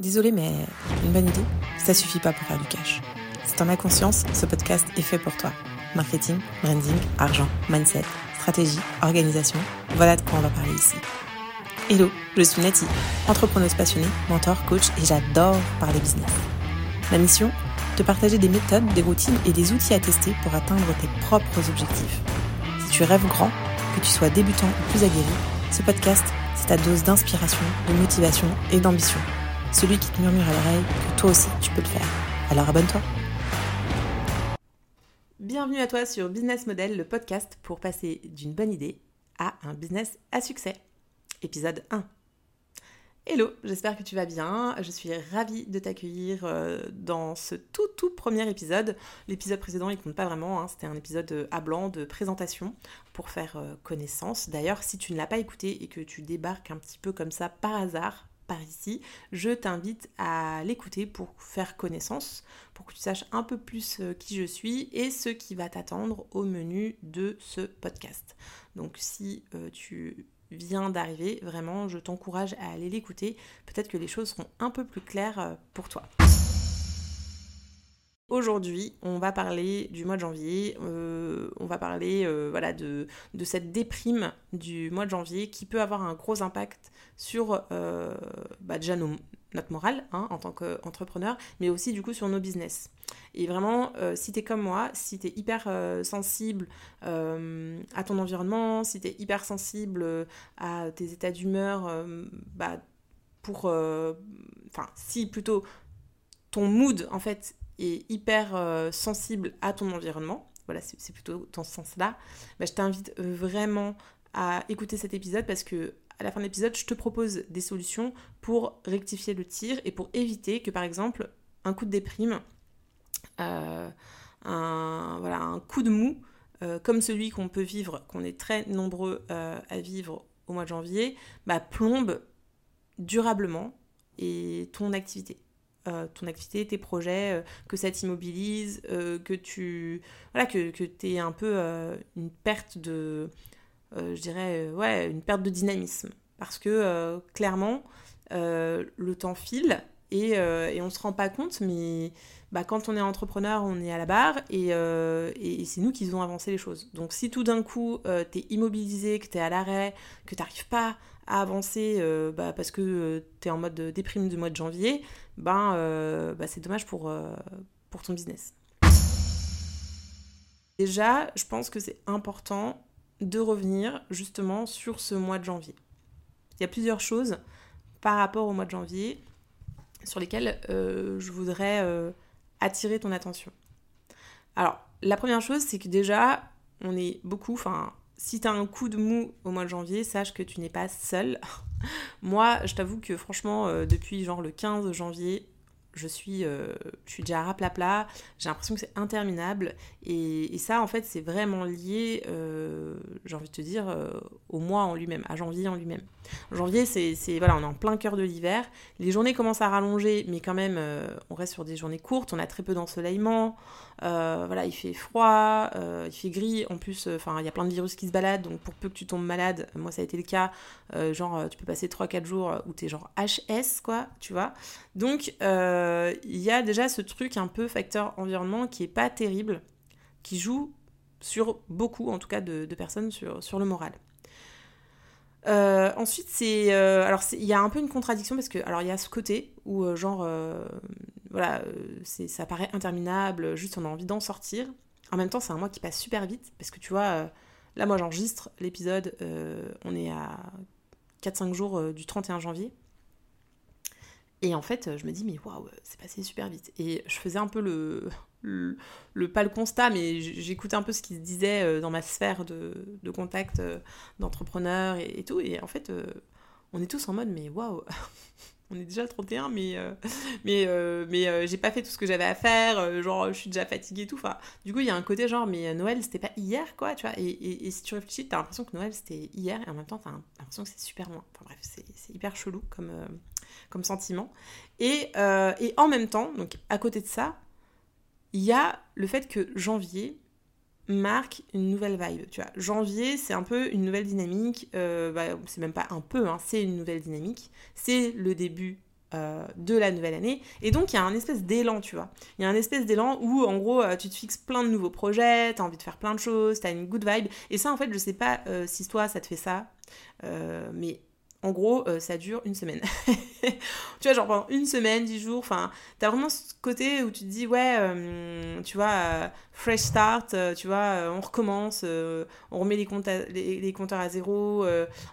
Désolé, mais une bonne idée, ça suffit pas pour faire du cash. Si t'en as conscience, ce podcast est fait pour toi. Marketing, branding, argent, mindset, stratégie, organisation, voilà de quoi on va parler ici. Hello, je suis Nati, entrepreneuse passionnée, mentor, coach et j'adore parler business. Ma mission Te partager des méthodes, des routines et des outils à tester pour atteindre tes propres objectifs. Si tu rêves grand, que tu sois débutant ou plus aguerri, ce podcast, c'est ta dose d'inspiration, de motivation et d'ambition celui qui te murmure à l'oreille toi aussi tu peux le faire. Alors abonne-toi. Bienvenue à toi sur Business Model, le podcast pour passer d'une bonne idée à un business à succès. Épisode 1. Hello, j'espère que tu vas bien. Je suis ravie de t'accueillir euh, dans ce tout tout premier épisode. L'épisode précédent, il compte pas vraiment, hein. c'était un épisode à blanc de présentation pour faire euh, connaissance. D'ailleurs, si tu ne l'as pas écouté et que tu débarques un petit peu comme ça par hasard par ici, je t'invite à l'écouter pour faire connaissance, pour que tu saches un peu plus euh, qui je suis et ce qui va t'attendre au menu de ce podcast. Donc si euh, tu viens d'arriver, vraiment, je t'encourage à aller l'écouter. Peut-être que les choses seront un peu plus claires euh, pour toi. Aujourd'hui, on va parler du mois de janvier, euh, on va parler euh, voilà, de, cette déprime du mois de janvier qui peut avoir un gros impact sur euh, bah, déjà notre morale hein, en tant qu'entrepreneur, mais aussi du coup sur nos business. Et vraiment, si tu es comme moi, si tu es hyper sensible à ton environnement, si tu es hyper sensible à tes états d'humeur, bah, pour... Enfin, si plutôt ton mood en fait hyper euh, sensible à ton environnement, voilà, c'est plutôt dans ce sens-là, bah, je t'invite euh, vraiment à écouter cet épisode parce que à la fin de l'épisode, je te propose des solutions pour rectifier le tir et pour éviter que, par exemple, un coup de déprime, euh, un, coup de mou, comme celui qu'on peut vivre, qu'on est très nombreux à vivre au mois de janvier, bah, plombe durablement et ton activité. Euh, ton activité, tes projets, euh, que ça t'immobilise, euh, que tu voilà que, que tu un peu une perte de je dirais ouais, une perte de dynamisme parce que clairement le temps file et, et on se rend pas compte mais bah, quand on est entrepreneur, on est à la barre et, et, c'est nous qui devons avancer les choses. Donc si tout d'un coup, tu es immobilisé, que tu es à l'arrêt, que tu n'arrives pas avancer euh, bah, parce que euh, tu es en mode déprime du mois de janvier, ben, euh, bah, c'est dommage pour, pour ton business. Déjà, je pense que c'est important de revenir justement sur ce mois de janvier. Il y a plusieurs choses par rapport au mois de janvier sur lesquelles je voudrais attirer ton attention. Alors, la première chose, c'est que déjà, on est beaucoup, enfin, si tu as un coup de mou au mois de janvier, sache que tu n'es pas seul. Moi, je t'avoue que franchement, euh, depuis genre le 15 janvier, je suis, euh, je suis déjà à plat j'ai l'impression que c'est interminable. Et, ça, en fait, c'est vraiment lié, euh, j'ai envie de te dire, au mois en lui-même, à janvier en lui-même. Janvier, c'est, voilà, on est en plein cœur de l'hiver. Les journées commencent à rallonger, mais quand même, on reste sur des journées courtes, on a très peu d'ensoleillement. Euh, voilà, il fait froid, euh, il fait gris. En plus, euh, enfin, il y a plein de virus qui se baladent, donc pour peu que tu tombes malade, moi ça a été le cas. genre, tu peux passer 3-4 jours où t'es genre HS, quoi, tu vois. Donc, il y a déjà ce truc un peu facteur environnement qui est pas terrible, qui joue sur beaucoup, en tout cas, de, personnes sur, sur le moral. Ensuite, c'est alors il y a un peu une contradiction parce que alors il y a ce côté où genre voilà, euh, ça paraît interminable, juste on a envie d'en sortir. En même temps, c'est un mois qui passe super vite, parce que tu vois, euh, là, moi, j'enregistre l'épisode, euh, on est à 4-5 jours du 31 janvier. Et en fait, je me dis, mais waouh, c'est passé super vite. Et je faisais un peu le, le, pas le constat, mais j'écoutais un peu ce qui se disait dans ma sphère de, de contact d'entrepreneurs et, tout. Et en fait, on est tous en mode, mais waouh, on est déjà le 31, mais, euh, mais, euh, mais euh, j'ai pas fait tout ce que j'avais à faire, genre je suis déjà fatiguée et tout. Enfin, du coup, il y a un côté genre, mais Noël c'était pas hier, quoi, tu vois. Et, et, si tu réfléchis, t'as l'impression que Noël c'était hier, et en même temps, t'as l'impression que c'est super loin. Enfin bref, c'est hyper chelou comme, comme sentiment. Et, et en même temps, donc à côté de ça, il y a le fait que janvier, marque une nouvelle vibe. Tu vois, janvier, c'est un peu une nouvelle dynamique. Euh, bah, c'est même pas un peu, hein, c'est une nouvelle dynamique. C'est le début euh, de la nouvelle année. Et donc, il y a un espèce d'élan, tu vois. Il y a un espèce d'élan où, en gros, euh, tu te fixes plein de nouveaux projets, tu as envie de faire plein de choses, tu as une good vibe. Et ça, en fait, je sais pas si toi, ça te fait ça, mais en gros, euh, ça dure une semaine. tu vois, genre pendant une semaine, dix jours, enfin, t'as vraiment ce côté où tu te dis, ouais, euh, tu vois, euh, fresh start, tu vois, on recommence, on remet les, compteurs à zéro,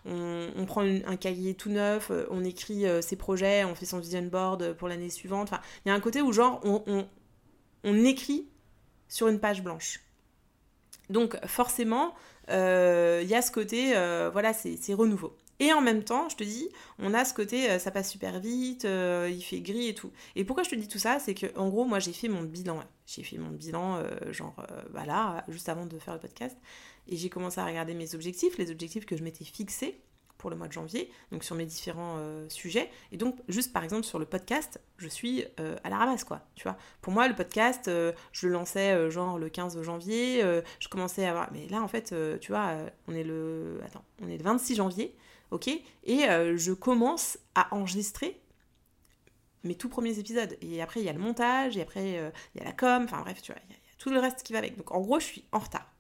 on, prend un cahier tout neuf, on écrit ses projets, on fait son vision board pour l'année suivante. Enfin, il y a un côté où, genre, on, on écrit sur une page blanche. Donc, forcément, il y a ce côté, voilà, c'est renouveau. Et en même temps, je te dis, on a ce côté, euh, ça passe super vite, euh, il fait gris et tout. Et pourquoi je te dis tout ça C'est que, en gros, moi, j'ai fait mon bilan. J'ai fait mon bilan, euh, genre, voilà, juste avant de faire le podcast. Et j'ai commencé à regarder mes objectifs, les objectifs que je m'étais fixés pour le mois de janvier, donc sur mes différents sujets. Et donc, juste par exemple sur le podcast, je suis à la ramasse, quoi. Tu vois, pour moi, le podcast, je le lançais genre le 15 janvier, je commençais à avoir. Mais là, en fait, tu vois, on est le. Attends, on est le 26 janvier Et euh, je commence à enregistrer mes tout premiers épisodes. Et après, il y a le montage, et après, euh, il y a la com, enfin bref, tu vois, il y, a tout le reste qui va avec. Donc en gros, je suis en retard.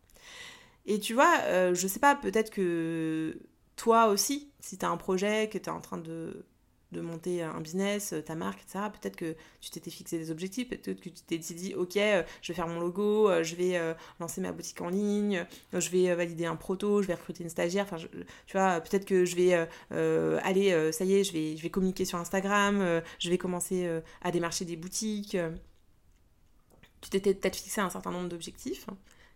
Et tu vois, euh, je sais pas, peut-être que toi aussi, si tu as un projet, que tu es en train de de monter un business, euh, ta marque, etc. Peut-être que tu t'étais fixé des objectifs, peut-être que tu t'es dit, ok, euh, je vais faire mon logo, euh, je vais lancer ma boutique en ligne, je vais valider un proto, je vais recruter une stagiaire, tu vois, peut-être que je vais aller, ça y est, je vais, je vais communiquer sur Instagram, je vais commencer à démarcher des boutiques. Tu t'étais peut-être fixé un certain nombre d'objectifs.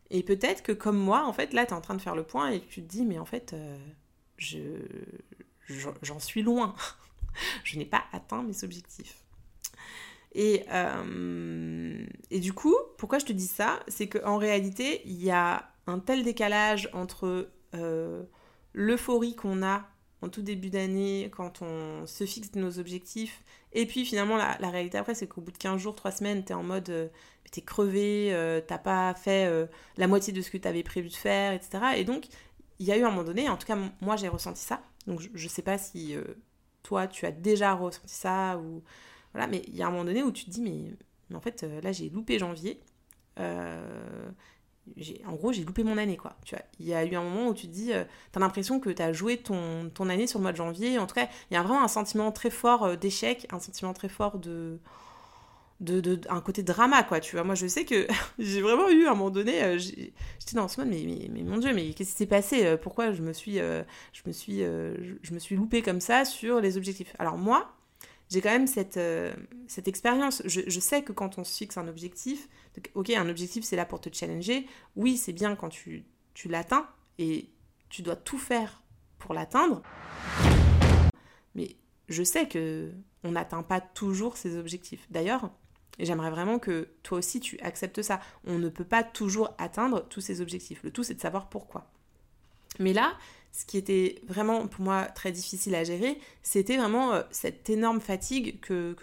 Et peut-être que comme moi, en fait, là, tu es en train de faire le point et tu te dis, mais en fait, je j'en suis loin. je n'ai pas atteint mes objectifs. Et, euh, et du coup, pourquoi je te dis ça? C'est qu'en réalité, il y a un tel décalage entre euh, l'euphorie qu'on a en tout début d'année quand on se fixe nos objectifs et puis finalement la, réalité après c'est qu'au bout de 15 jours, 3 semaines, tu es en mode euh, t'es crevé, t'as pas fait la moitié de ce que tu avais prévu de faire, etc. Et donc il y a eu un moment donné, en tout cas moi j'ai ressenti ça, donc je, je sais pas si toi, tu as déjà ressenti ça, ou voilà, mais il y a un moment donné où tu te dis, mais, en fait, euh, là, j'ai loupé janvier. Euh, en gros, j'ai loupé mon année, quoi. Tu vois, il y a eu un moment où tu te dis, euh, tu as l'impression que tu as joué ton, ton année sur le mois de janvier. En tout cas, il y a vraiment un sentiment très fort d'échec, un sentiment très fort de de, un côté drama, quoi, tu vois. Moi, je sais que j'ai vraiment eu, à un moment donné, euh, j'étais dans ce mode, mais, mais, mon Dieu, mais qu'est-ce qui s'est passé euh, Pourquoi je me suis, euh, suis, suis loupée comme ça sur les objectifs? Alors moi, j'ai quand même cette, cette expérience. Je, je, sais que quand on se fixe un objectif, ok, un objectif, c'est là pour te challenger. Oui, c'est bien quand tu, tu l'atteins et tu dois tout faire pour l'atteindre. Mais je sais que on n'atteint pas toujours ses objectifs. D'ailleurs, et j'aimerais vraiment que toi aussi tu acceptes ça. On ne peut pas toujours atteindre tous ces objectifs. Le tout, c'est de savoir pourquoi. Mais là, ce qui était vraiment pour moi très difficile à gérer, c'était vraiment euh, cette énorme fatigue que,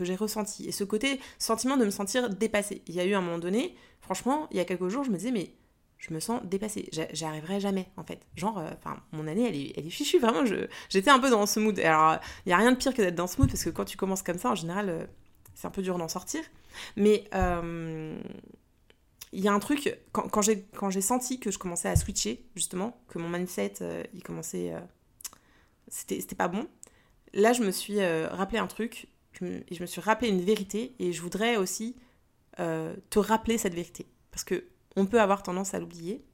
j'ai ressentie. Et ce côté sentiment de me sentir dépassée. Il y a eu un moment donné, franchement, il y a quelques jours, je me disais, mais je me sens dépassée. J'arriverai jamais, en fait. Genre, euh, enfin, mon année, elle est, elle est fichue, vraiment. J'étais un peu dans ce mood. Alors, il n'y a rien de pire que d'être dans ce mood, parce que quand tu commences comme ça, en général, euh, c'est un peu dur d'en sortir. Mais euh, il y a un truc, quand, quand j'ai senti que je commençais à switcher, justement, que mon mindset, euh, il commençait. Euh, c'était pas bon. Là, je me suis rappelé un truc, je me, je me suis rappelé une vérité, et je voudrais aussi te rappeler cette vérité. Parce que on peut avoir tendance à l'oublier.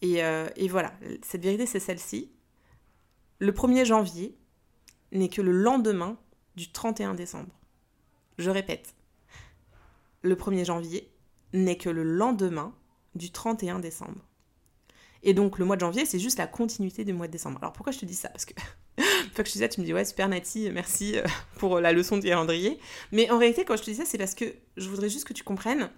Et, et voilà, cette vérité, c'est celle-ci. Le 1er janvier n'est que le lendemain du 31 décembre. Je répète, le 1er janvier n'est que le lendemain du 31 décembre. Et donc le mois de janvier, c'est juste la continuité du mois de décembre. Alors pourquoi je te dis ça? Parce que une fois que je te dis ça, tu me dis ouais super Nati, merci euh, pour la leçon de calendrier. Mais en réalité, quand je te dis ça, c'est parce que je voudrais juste que tu comprennes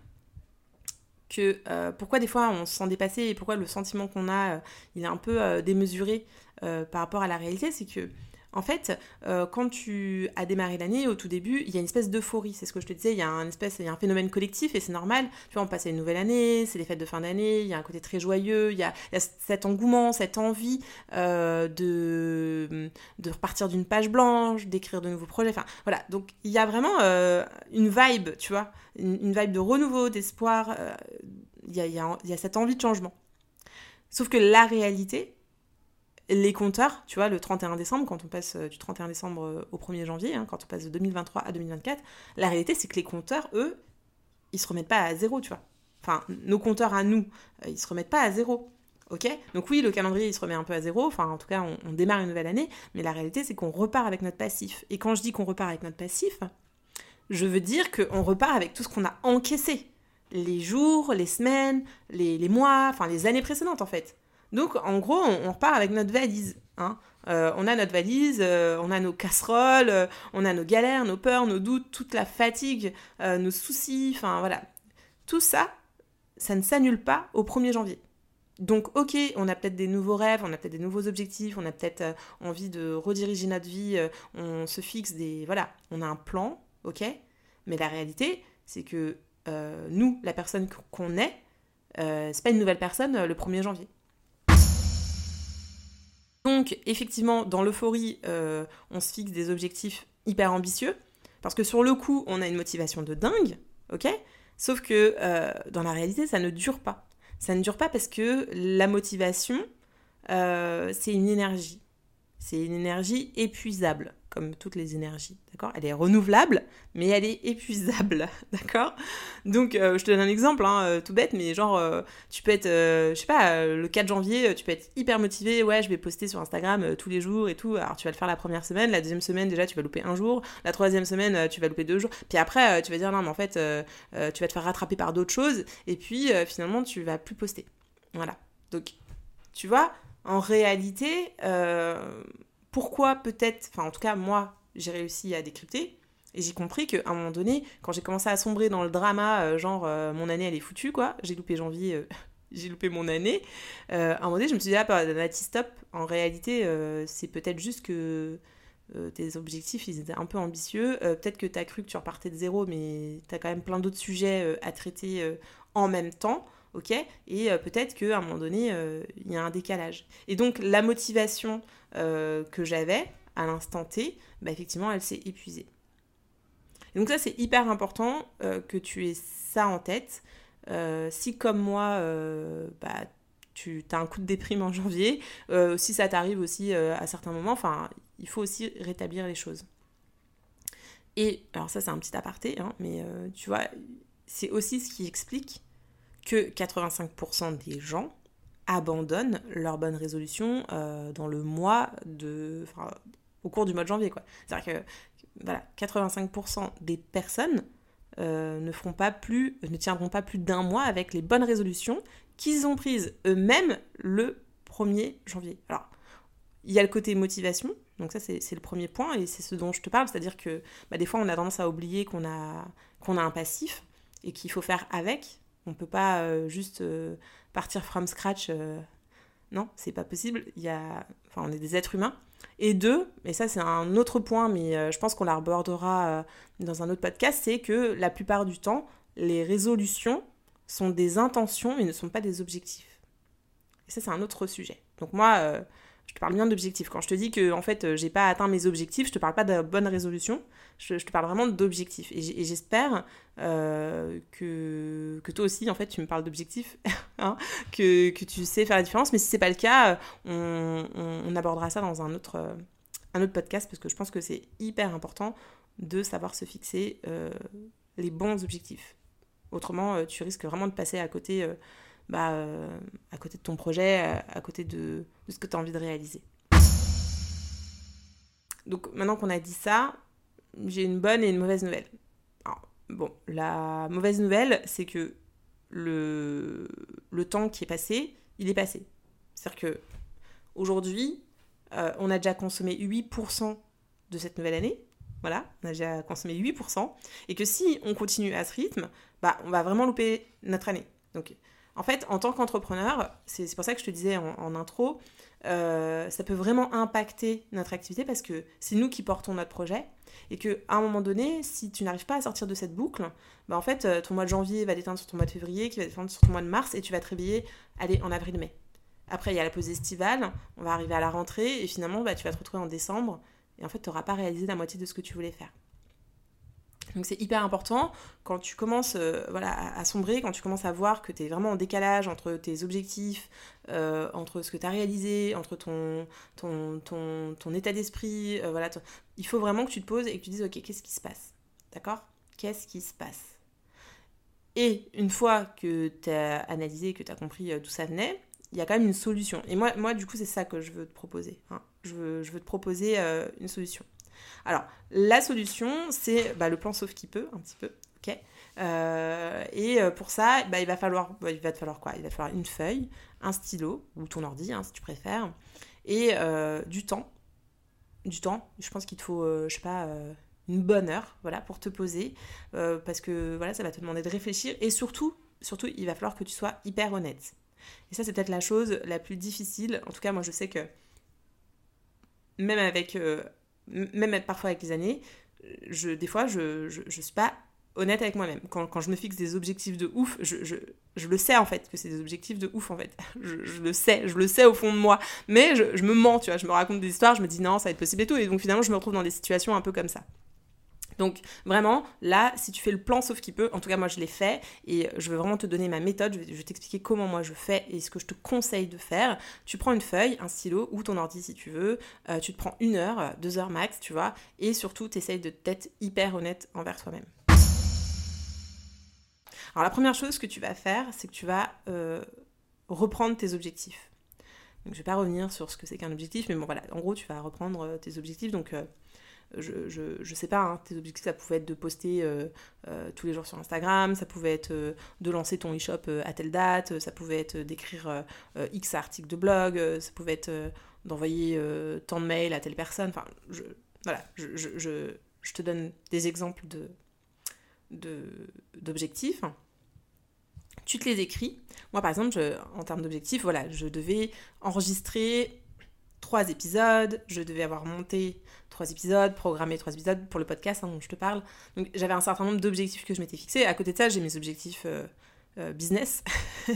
que euh, pourquoi des fois on se sent dépassé et pourquoi le sentiment qu'on a, euh, il est un peu démesuré par rapport à la réalité, c'est que En fait, euh, quand tu as démarré l'année, au tout début, il y a une espèce d'euphorie. C'est ce que je te disais, il y a un, espèce, il y a un phénomène collectif et c'est normal. Tu vois, on passe à une nouvelle année, c'est les fêtes de fin d'année, il y a un côté très joyeux, il y a, cet engouement, cette envie euh, de, de repartir d'une page blanche, d'écrire de nouveaux projets. Enfin, voilà. Donc, il y a vraiment euh, une vibe, tu vois, une, vibe de renouveau, d'espoir. il y a cette envie de changement. Sauf que la réalité, les compteurs, tu vois, le 31 décembre, quand on passe euh, du 31 décembre euh, au 1er janvier, hein, quand on passe de 2023 à 2024, la réalité, c'est que les compteurs, eux, ils se remettent pas à zéro, tu vois. Enfin, nos compteurs à nous, euh, ils se remettent pas à zéro. Ok? Donc oui, le calendrier, il se remet un peu à zéro. Enfin, en tout cas, on, démarre une nouvelle année. Mais la réalité, c'est qu'on repart avec notre passif. Et quand je dis qu'on repart avec notre passif, je veux dire qu'on repart avec tout ce qu'on a encaissé. Les jours, les semaines, les, les mois, enfin les années précédentes, en fait. Donc, en gros, on, repart avec notre valise. Hein. Euh, on a notre valise, euh, on a nos casseroles, euh, on a nos galères, nos peurs, nos doutes, toute la fatigue, nos soucis, enfin voilà. Tout ça, ça ne s'annule pas au 1er janvier. Donc, ok, on a peut-être des nouveaux rêves, on a peut-être des nouveaux objectifs, on a peut-être envie de rediriger notre vie, on se fixe des. Voilà, on a un plan, ok Mais la réalité, c'est que nous, la personne qu'on est, c'est pas une nouvelle personne le 1er janvier. Donc, effectivement, dans l'euphorie, euh, on se fixe des objectifs hyper ambitieux, parce que sur le coup, on a une motivation de dingue, ok? Sauf que euh, dans la réalité, ça ne dure pas. Ça ne dure pas parce que la motivation, euh, c'est une énergie. C'est une énergie épuisable comme toutes les énergies, d'accord? Elle est renouvelable, mais elle est épuisable, d'accord? Donc, euh, je te donne un exemple, hein, euh, tout bête, mais genre, euh, tu peux être, je sais pas, le 4 janvier, tu peux être hyper motivé, ouais, je vais poster sur Instagram tous les jours et tout. Alors, tu vas le faire la première semaine, la deuxième semaine, déjà, tu vas louper un jour, la troisième semaine, tu vas louper deux jours, puis après, tu vas dire, non, mais en fait, tu vas te faire rattraper par d'autres choses, et puis, finalement, tu vas plus poster. Voilà. Donc, tu vois, en réalité, pourquoi peut-être, enfin en tout cas moi j'ai réussi à décrypter. Et j'ai compris qu'à un moment donné, quand j'ai commencé à sombrer dans le drama, euh, genre euh, mon année elle est foutue quoi, j'ai loupé janvier, euh, j'ai loupé mon année, à un moment donné je me suis dit ah bah, Nati stop, en réalité c'est peut-être juste que tes objectifs ils étaient un peu ambitieux, peut-être que tu as cru que tu repartais de zéro mais tu as quand même plein d'autres sujets à traiter en même temps ok Et peut-être qu'à un moment donné, il y a un décalage. Et donc la motivation euh, que j'avais à l'instant T, bah, effectivement, elle s'est épuisée. Et donc ça, c'est hyper important euh, que tu aies ça en tête. Euh, si comme moi, bah, tu as un coup de déprime en janvier, si ça t'arrive aussi à certains moments, enfin, il faut aussi rétablir les choses. Et alors ça, c'est un petit aparté, hein, mais tu vois, c'est aussi ce qui explique que 85% des gens abandonnent leur bonne résolution euh, dans le mois de. Au cours du mois de janvier, quoi. C'est-à-dire que, voilà, 85% des personnes euh, ne feront pas plus, ne tiendront pas plus d'un mois avec les bonnes résolutions qu'ils ont prises eux-mêmes le 1er janvier. Alors, il y a le côté motivation, donc ça c'est le premier point, et c'est ce dont je te parle, c'est-à-dire que bah, des fois on a tendance à oublier qu'on a, qu'on a un passif et qu'il faut faire avec. On ne peut pas euh, juste partir from scratch. Euh, non, c'est pas possible. Il y a... enfin, on est des êtres humains. Et deux, et ça c'est un autre point, mais euh, je pense qu'on l'abordera euh, dans un autre podcast, c'est que la plupart du temps, les résolutions sont des intentions mais ne sont pas des objectifs. Et ça c'est un autre sujet. Donc moi, je te parle bien d'objectifs. Quand je te dis que en fait euh, j'ai pas atteint mes objectifs, je te parle pas de bonne résolution, je, te parle vraiment d'objectifs. Et j'espère euh, que, que toi aussi en fait tu me parles d'objectifs, hein, que, que, tu sais faire la différence. Mais si c'est pas le cas, on, on, abordera ça dans un autre, un autre podcast parce que je pense que c'est hyper important de savoir se fixer euh, les bons objectifs. Autrement, tu risques vraiment de passer à côté bah, euh, à côté de ton projet, à, côté de, ce que tu as envie de réaliser. Donc maintenant qu'on a dit ça, j'ai une bonne et une mauvaise nouvelle. bon, la mauvaise nouvelle, c'est que le, le temps qui est passé, il est passé. C'est-à-dire que aujourd'hui, euh, on a déjà consommé 8% de cette nouvelle année. Voilà, on a déjà consommé 8%. Et que si on continue à ce rythme, bah, on va vraiment louper notre année. Donc, En fait, en tant qu'entrepreneur, c'est pour ça que je te disais en, intro, euh, ça peut vraiment impacter notre activité parce que c'est nous qui portons notre projet et que à un moment donné, si tu n'arrives pas à sortir de cette boucle, bah en fait, euh, ton mois de janvier va déteindre sur ton mois de février, qui va déteindre sur ton mois de mars et tu vas te réveiller, allez, en avril-mai. Après, il y a la pause estivale, on va arriver à la rentrée et finalement, bah, tu vas te retrouver en décembre et en fait, tu n'auras pas réalisé la moitié de ce que tu voulais faire. Donc c'est hyper important quand tu commences euh, voilà, à, sombrer, quand tu commences à voir que tu es vraiment en décalage entre tes objectifs, euh, entre ce que tu as réalisé, entre ton, ton, ton, état d'esprit. Euh, voilà, il faut vraiment que tu te poses et que tu dises, ok, qu'est-ce qui se passe? D'accord? Qu'est-ce qui se passe? Et une fois que tu as analysé, que tu as compris d'où ça venait, il y a quand même une solution. Et moi, moi du coup, c'est ça que je veux te proposer. Hein. Je, veux, je, veux, te proposer une solution. Alors, la solution, c'est bah, le plan sauf qui peut, un petit peu. ok euh, et euh, pour ça, bah, il, va falloir, bah, il va te falloir quoi? Il va te falloir une feuille, un stylo, ou ton ordi, hein, si tu préfères, et euh, du temps. Du temps, je pense qu'il te faut, je sais pas, une bonne heure, voilà, pour te poser, parce que voilà, ça va te demander de réfléchir, et surtout, surtout, il va falloir que tu sois hyper honnête. Et ça, c'est peut-être la chose la plus difficile. En tout cas, moi, je sais que même avec même parfois avec les années, je, des fois, je, je, suis pas honnête avec moi-même. Quand, quand, je me fixe des objectifs de ouf, je, je, je le sais en fait que c'est des objectifs de ouf en fait. Je, le sais, je le sais au fond de moi. Mais je, me mens, tu vois, je me raconte des histoires, je me dis non, ça va être possible et tout. Et donc finalement, je me retrouve dans des situations un peu comme ça. Donc vraiment, là, si tu fais le plan sauf qui peut, en tout cas moi je l'ai fait et je veux vraiment te donner ma méthode, je vais, t'expliquer comment moi je fais et ce que je te conseille de faire. Tu prends une feuille, un stylo ou ton ordi si tu veux, euh, tu te prends une heure, deux heures max, tu vois, et surtout tu essayes de t'être hyper honnête envers toi-même. Alors la première chose que tu vas faire, c'est que tu vas euh, reprendre tes objectifs. Donc je vais pas revenir sur ce que c'est qu'un objectif, mais bon voilà, en gros tu vas reprendre euh, tes objectifs, donc je, je, sais pas, hein, tes objectifs, ça pouvait être de poster euh, euh, tous les jours sur Instagram, ça pouvait être euh, de lancer ton e-shop à telle date, ça pouvait être d'écrire X articles de blog, ça pouvait être d'envoyer tant de mails à telle personne. Enfin, je, voilà, je, je, je te donne des exemples de, d'objectifs. Tu te les écris. Moi, par exemple, en termes d'objectifs, voilà, je devais enregistrer trois épisodes, je devais avoir monté trois épisodes, programmé trois épisodes pour le podcast hein, dont je te parle. Donc j'avais un certain nombre d'objectifs que je m'étais fixés. À côté de ça, j'ai mes objectifs euh, euh, business.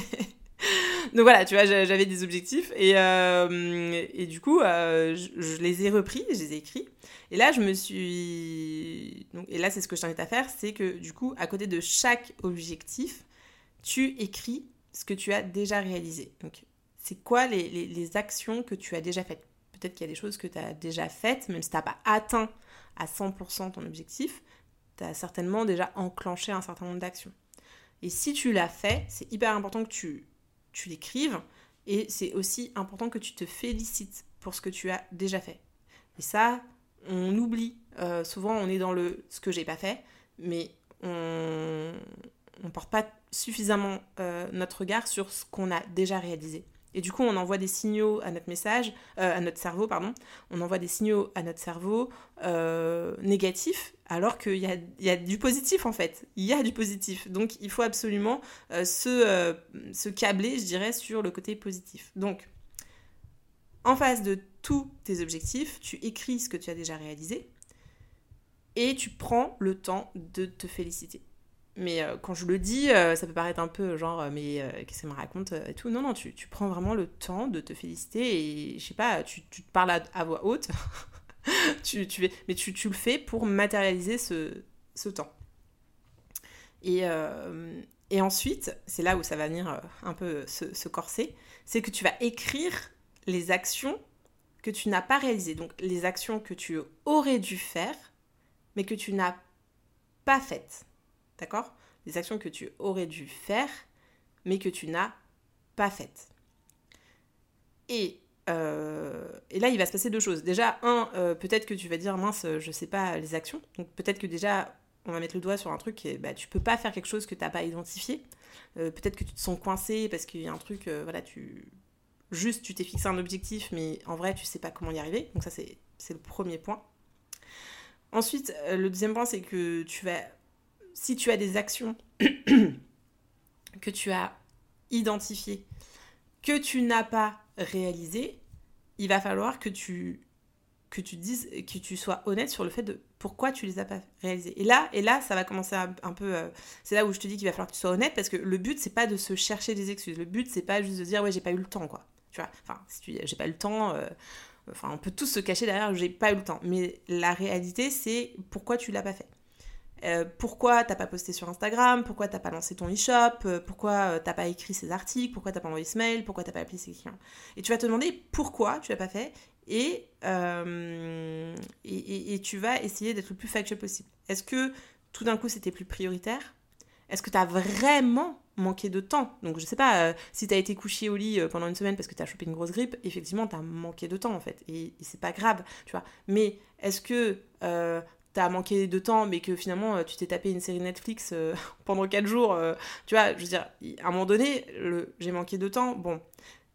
Donc voilà, tu vois, j'avais des objectifs et, euh, et du coup, je, les ai repris, je les ai écrits. Et là, je me suis. Et là, c'est ce que je t'invite à faire c'est que du coup, à côté de chaque objectif, tu écris ce que tu as déjà réalisé. Donc, c'est quoi les, actions que tu as déjà faites? Peut-être qu'il y a des choses que tu as déjà faites, même si tu n'as pas atteint à 100% ton objectif, tu as certainement déjà enclenché un certain nombre d'actions. Et si tu l'as fait, c'est hyper important que tu, tu l'écrives et c'est aussi important que tu te félicites pour ce que tu as déjà fait. Et ça, on oublie. Euh, souvent, on est dans le ce que j'ai pas fait, mais on ne porte pas suffisamment euh, notre regard sur ce qu'on a déjà réalisé. Et du coup, on envoie des signaux à notre message, euh, à notre cerveau, pardon. On envoie des signaux à notre cerveau euh, négatifs, alors qu'il y a, y a, du positif en fait. Il y a du positif. Donc, il faut absolument euh, se, se câbler, je dirais, sur le côté positif. Donc, en face de tous tes objectifs, tu écris ce que tu as déjà réalisé et tu prends le temps de te féliciter. Mais euh, quand je le dis, euh, ça peut paraître un peu genre, euh, mais qu'est-ce qu'elle me raconte et tout. Non, non, tu, prends vraiment le temps de te féliciter et je sais pas, tu, te parles à, voix haute. tu, tu, mais tu, le fais pour matérialiser ce, temps. Et, et ensuite, c'est là où ça va venir un peu se corser, c'est que tu vas écrire les actions que tu n'as pas réalisées. Donc les actions que tu aurais dû faire, mais que tu n'as pas faites. D'accord? Des actions que tu aurais dû faire, mais que tu n'as pas faites. Et, euh, et, là, il va se passer deux choses. Déjà, un, euh, peut-être que tu vas dire, mince, je sais pas les actions. Donc peut-être que déjà, on va mettre le doigt sur un truc, et, bah, tu peux pas faire quelque chose que tu n'as pas identifié. Euh, peut-être que tu te sens coincé parce qu'il y a un truc, voilà, tu... Juste, tu t'es fixé un objectif, mais en vrai, tu sais pas comment y arriver. Donc ça, c'est le premier point. Ensuite, le deuxième point, c'est que tu vas si tu as des actions que tu as identifié que tu n'as pas réalisé, il va falloir que tu que tu dises que tu sois honnête sur le fait de pourquoi tu les as pas réalisés. Et là et là ça va commencer un, peu euh, c'est là où je te dis qu'il va falloir que tu sois honnête parce que le but c'est pas de se chercher des excuses. Le but c'est pas juste de dire ouais, j'ai pas eu le temps quoi. Tu vois Enfin, si tu j'ai pas eu le temps euh, enfin on peut tous se cacher derrière j'ai pas eu le temps mais la réalité c'est pourquoi tu l'as pas fait. Euh, pourquoi t'as pas posté sur Instagram, pourquoi t'as pas lancé ton e-shop, euh, pourquoi euh, t'as pas écrit ces articles, pourquoi t'as pas envoyé ce mail, pourquoi t'as pas appelé ces clients? Et tu vas te demander pourquoi tu l'as pas fait et, et, et, tu vas essayer d'être le plus factuel possible. Est-ce que tout d'un coup c'était plus prioritaire? Est-ce que tu as vraiment manqué de temps? Donc je sais pas, si tu as été couché au lit pendant une semaine parce que tu as chopé une grosse grippe, effectivement tu as manqué de temps en fait. Et, et c'est pas grave, tu vois. Mais est-ce que t'as manqué de temps, mais que finalement euh, tu t'es tapé une série Netflix euh, pendant 4 jours, euh, tu vois, je veux dire, à un moment donné, j'ai manqué de temps, bon,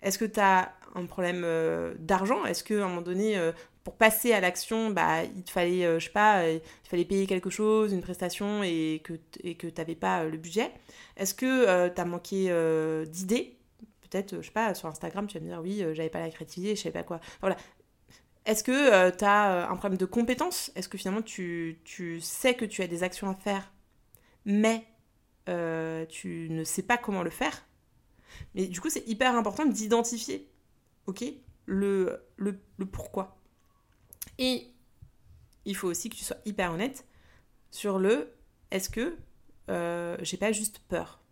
est-ce que t'as un problème d'argent? Est-ce qu'à un moment donné, pour passer à l'action, bah, il te fallait, je sais pas, il fallait payer quelque chose, une prestation, et que, et que t'avais pas le budget? Est-ce que t'as manqué d'idées? Peut-être, je sais pas, sur Instagram, tu vas me dire, oui, j'avais pas la créativité, je savais pas quoi. Voilà, est-ce que euh, tu as euh, un problème de compétence? Est-ce que finalement tu, sais que tu as des actions à faire, mais euh, tu ne sais pas comment le faire? Mais du coup, c'est hyper important d'identifier, ok, le, pourquoi. Et il faut aussi que tu sois hyper honnête sur le est-ce que j'ai pas juste peur?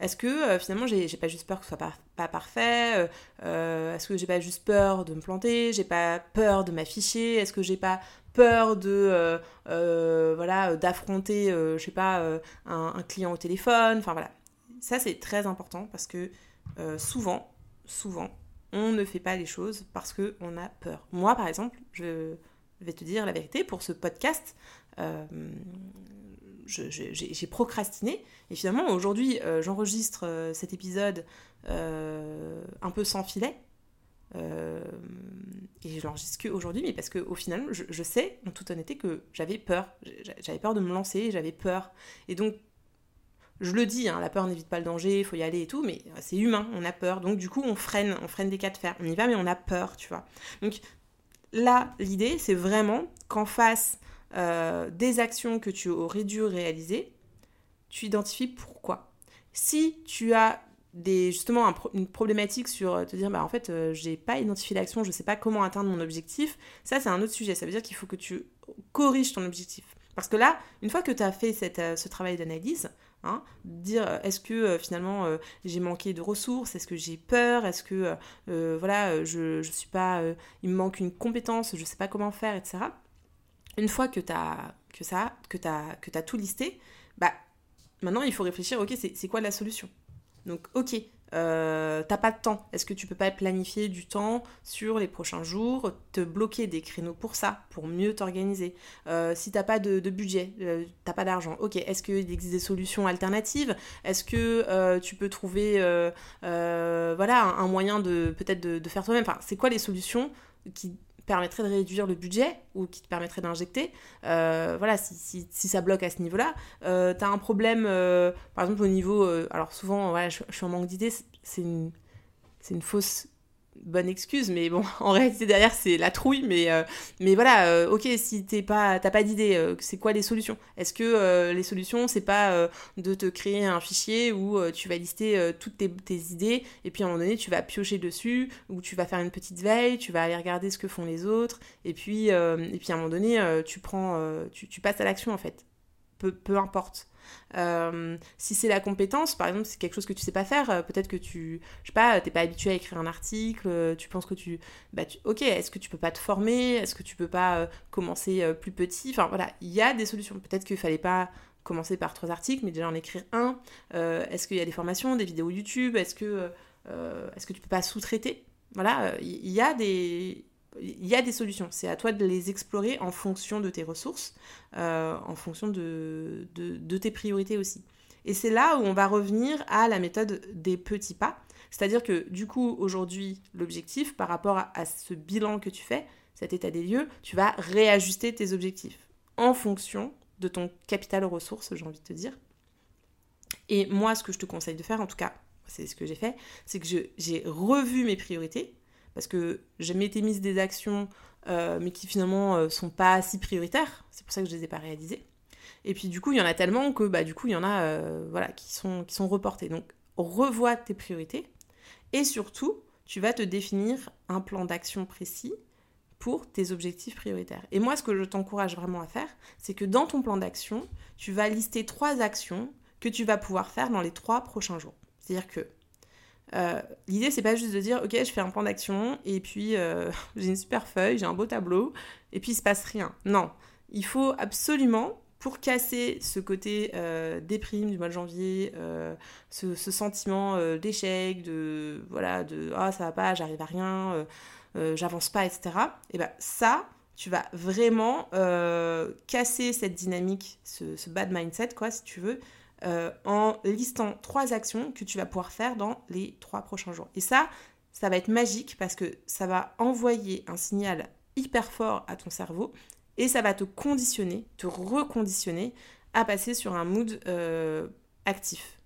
Est-ce que euh, finalement j'ai pas juste peur que ce soit pas, parfait euh, euh, Est-ce que j'ai pas juste peur de me planter J'ai pas peur de m'afficher Est-ce que j'ai pas peur de voilà d'affronter je sais pas un, client au téléphone Enfin voilà, ça c'est très important parce que souvent, souvent, on ne fait pas les choses parce que on a peur. Moi par exemple, je vais te dire la vérité pour ce podcast j'ai procrastiné. Et finalement, aujourd'hui, euh, j'enregistre euh, cet épisode euh, un peu sans filet. et je l'enregistre qu'aujourd'hui, mais parce qu'au final, je, sais, en toute honnêteté, que j'avais peur. J'avais peur de me lancer, j'avais peur. Et donc, je le dis, hein, la peur n'évite pas le danger, il faut y aller et tout, mais c'est humain, on a peur. Donc, du coup, on freine, on freine des cas de fer. On y va, mais on a peur, tu vois. Donc, là, l'idée, c'est vraiment qu'en face euh, des actions que tu aurais dû réaliser, tu identifies pourquoi. Si tu as des, justement une problématique sur euh, te dire bah en fait euh, j'ai pas identifié l'action, je sais pas comment atteindre mon objectif, ça c'est un autre sujet, ça veut dire qu'il faut que tu corriges ton objectif. Parce que là, une fois que tu as fait cette, ce travail d'analyse, Hein, dire est-ce que finalement j'ai manqué de ressources, est-ce que j'ai peur, est-ce que voilà je, je suis pas, il me manque une compétence, je sais pas comment faire, etc une fois que tu as que ça, que que tout listé, bah maintenant il faut réfléchir, ok, c'est quoi la solution? Donc, ok, euh, t'as pas de temps. Est-ce que tu peux pas planifier du temps sur les prochains jours, te bloquer des créneaux pour ça, pour mieux t'organiser? Euh, Si t'as pas de, budget, euh, t'as pas d'argent, ok, est-ce qu'il existe des solutions alternatives? Est-ce que euh, tu peux trouver voilà, un, moyen de peut-être de, de, faire toi-même? Enfin, c'est quoi les solutions qui permettrait de réduire le budget ou qui te permettrait d'injecter. Euh, voilà, si, si, ça bloque à ce niveau-là, euh, tu as un problème, euh, par exemple au niveau... alors souvent, je, je suis en manque d'idées, c'est une, une fausse bonne excuse, mais bon, en réalité derrière c'est la trouille, mais, euh, voilà, euh, ok, si t'es pas, t'as pas d'idée, euh, c'est quoi les solutions? Est-ce que les solutions c'est pas de te créer un fichier où tu vas lister toutes tes, idées et puis à un moment donné tu vas piocher dessus ou tu vas faire une petite veille, tu vas aller regarder ce que font les autres et puis, et puis à un moment donné tu prends, tu passes à l'action en fait, peu, importe. Euh, si c'est la compétence, par exemple, c'est quelque chose que tu sais pas faire, euh, peut-être que tu, je sais pas, t'es pas habitué à écrire un article, euh, tu penses que tu, bah, ok, est-ce que tu peux pas te former, est-ce que tu peux pas commencer plus petit, enfin voilà, il y a des solutions. Peut-être qu'il fallait pas commencer par trois articles, mais déjà en écrire un. est-ce qu'il y a des formations, des vidéos YouTube, est-ce que, est-ce que tu peux pas sous-traiter? Voilà, il y a des il y a des solutions. C'est à toi de les explorer en fonction de tes ressources, euh, en fonction de, tes priorités aussi. Et c'est là où on va revenir à la méthode des petits pas. C'est-à-dire que du coup, aujourd'hui, l'objectif par rapport à, ce bilan que tu fais, cet état des lieux, tu vas réajuster tes objectifs en fonction de ton capital ressources, j'ai envie de te dire. Et moi, ce que je te conseille de faire, en tout cas, c'est ce que j'ai fait, c'est que j'ai revu mes priorités, parce que je m'étais mise des actions, euh, mais qui finalement ne sont pas si prioritaires, c'est pour ça que je les ai pas réalisées. Et puis du coup, il y en a tellement que bah, du coup, il y en a voilà, qui, sont, qui sont reportés. Donc, revois tes priorités, et surtout, tu vas te définir un plan d'action précis pour tes objectifs prioritaires. Et moi, ce que je t'encourage vraiment à faire, c'est que dans ton plan d'action, tu vas lister trois actions que tu vas pouvoir faire dans les trois prochains jours. C'est-à-dire que euh, l'idée, c'est pas juste de dire, ok, je fais un plan d'action et puis euh, j'ai une super feuille, j'ai un beau tableau et puis il se passe rien. Non, il faut absolument, pour casser ce côté euh, déprime du mois de janvier, ce, sentiment d'échec, de voilà, de ah ça va pas, j'arrive à rien euh, j'avance pas, etc. Et ben ça, tu vas vraiment euh, casser cette dynamique, ce, bad mindset, quoi, si tu veux, euh, en listant trois actions que tu vas pouvoir faire dans les trois prochains jours. Et ça, ça va être magique parce que ça va envoyer un signal hyper fort à ton cerveau et ça va te conditionner, te reconditionner à passer sur un mood actif.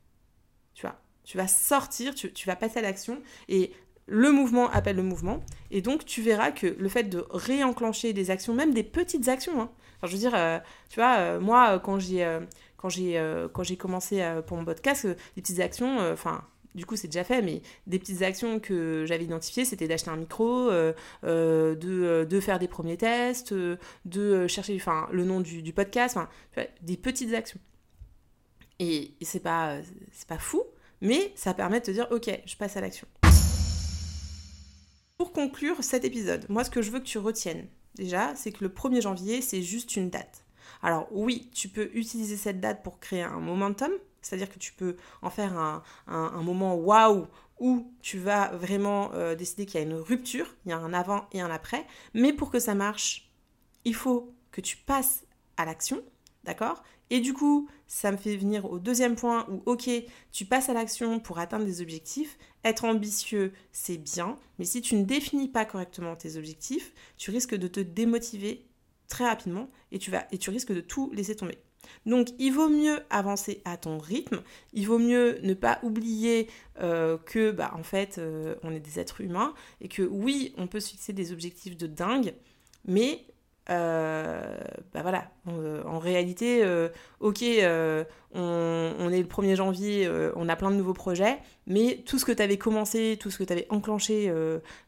Tu vois, tu vas sortir, tu, vas passer à l'action et le mouvement appelle le mouvement. Et donc, tu verras que le fait de réenclencher des actions, même des petites actions, hein. enfin, je veux dire, euh, tu vois, euh, moi, quand j'ai, euh, quand j'ai, quand j'ai commencé pour mon podcast, les petites actions, enfin, du coup, c'est déjà fait, mais des petites actions que j'avais identifiées, c'était d'acheter un micro, de, faire des premiers tests, de chercher enfin, le nom du, podcast, enfin, des petites actions. Et, et c'est pas, pas fou, mais ça permet de te dire, ok, je passe à l'action. Pour conclure cet épisode, moi ce que je veux que tu retiennes déjà, c'est que le 1er janvier, c'est juste une date. Alors oui, tu peux utiliser cette date pour créer un momentum, c'est-à-dire que tu peux en faire un, moment waouh où tu vas vraiment euh, décider qu'il y a une rupture, il y a un avant et un après, mais pour que ça marche, il faut que tu passes à l'action, d'accord? Et du coup, ça me fait venir au deuxième point où, ok, tu passes à l'action pour atteindre des objectifs. Être ambitieux, c'est bien, mais si tu ne définis pas correctement tes objectifs, tu risques de te démotiver très rapidement et tu, vas, et tu risques de tout laisser tomber. Donc il vaut mieux avancer à ton rythme, il vaut mieux ne pas oublier euh, que bah en fait euh, on est des êtres humains et que oui on peut se fixer des objectifs de dingue, mais euh, bah voilà, en réalité, ok, on, est le 1er janvier, on a plein de nouveaux projets, mais tout ce que tu avais commencé, tout ce que tu avais enclenché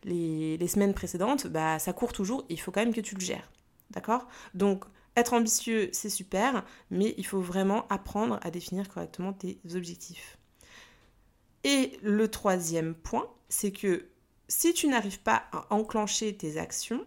les, les, semaines précédentes, bah ça court toujours, il faut quand même que tu le gères. D'accord? Donc, être ambitieux, c'est super, mais il faut vraiment apprendre à définir correctement tes objectifs. Et le troisième point, c'est que si tu n'arrives pas à enclencher tes actions,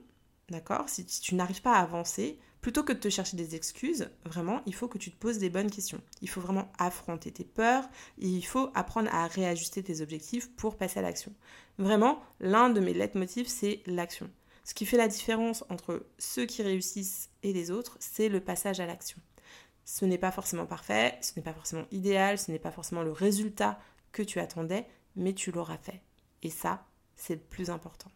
D'accord? Si, tu n'arrives pas à avancer, plutôt que de te chercher des excuses, vraiment, il faut que tu te poses des bonnes questions. Il faut vraiment affronter tes peurs et il faut apprendre à réajuster tes objectifs pour passer à l'action. Vraiment, l'un de mes leitmotifs, c'est l'action. Ce qui fait la différence entre ceux qui réussissent et les autres, c'est le passage à l'action. Ce n'est pas forcément parfait, ce n'est pas forcément idéal, ce n'est pas forcément le résultat que tu attendais, mais tu l'auras fait. Et ça, c'est le plus important.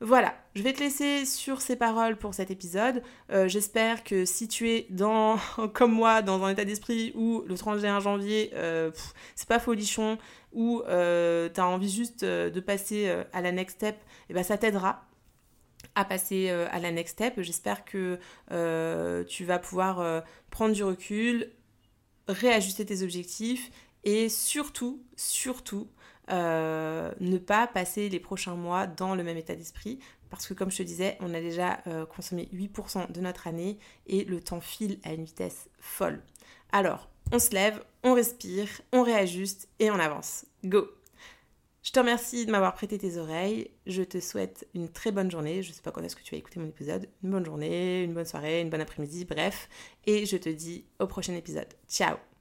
Voilà, je vais te laisser sur ces paroles pour cet épisode. Euh, j'espère que si tu es dans, comme moi, dans un état d'esprit où le 31 janvier, euh, c'est pas folichon, où euh, tu as envie juste de passer à la next step, eh ben ça t'aidera à passer à la next step. J'espère que tu vas pouvoir prendre du recul, réajuster tes objectifs et surtout, surtout, euh, ne pas passer les prochains mois dans le même état d'esprit parce que comme je te disais, on a déjà euh, consommé 8% de notre année et le temps file à une vitesse folle. Alors, on se lève, on respire, on réajuste et on avance. Go je te remercie de m'avoir prêté tes oreilles. Je te souhaite une très bonne journée. Je ne sais pas quand est-ce que tu vas écouter mon épisode. Une bonne journée, une bonne soirée, une bonne après-midi, bref. Et je te dis au prochain épisode. Ciao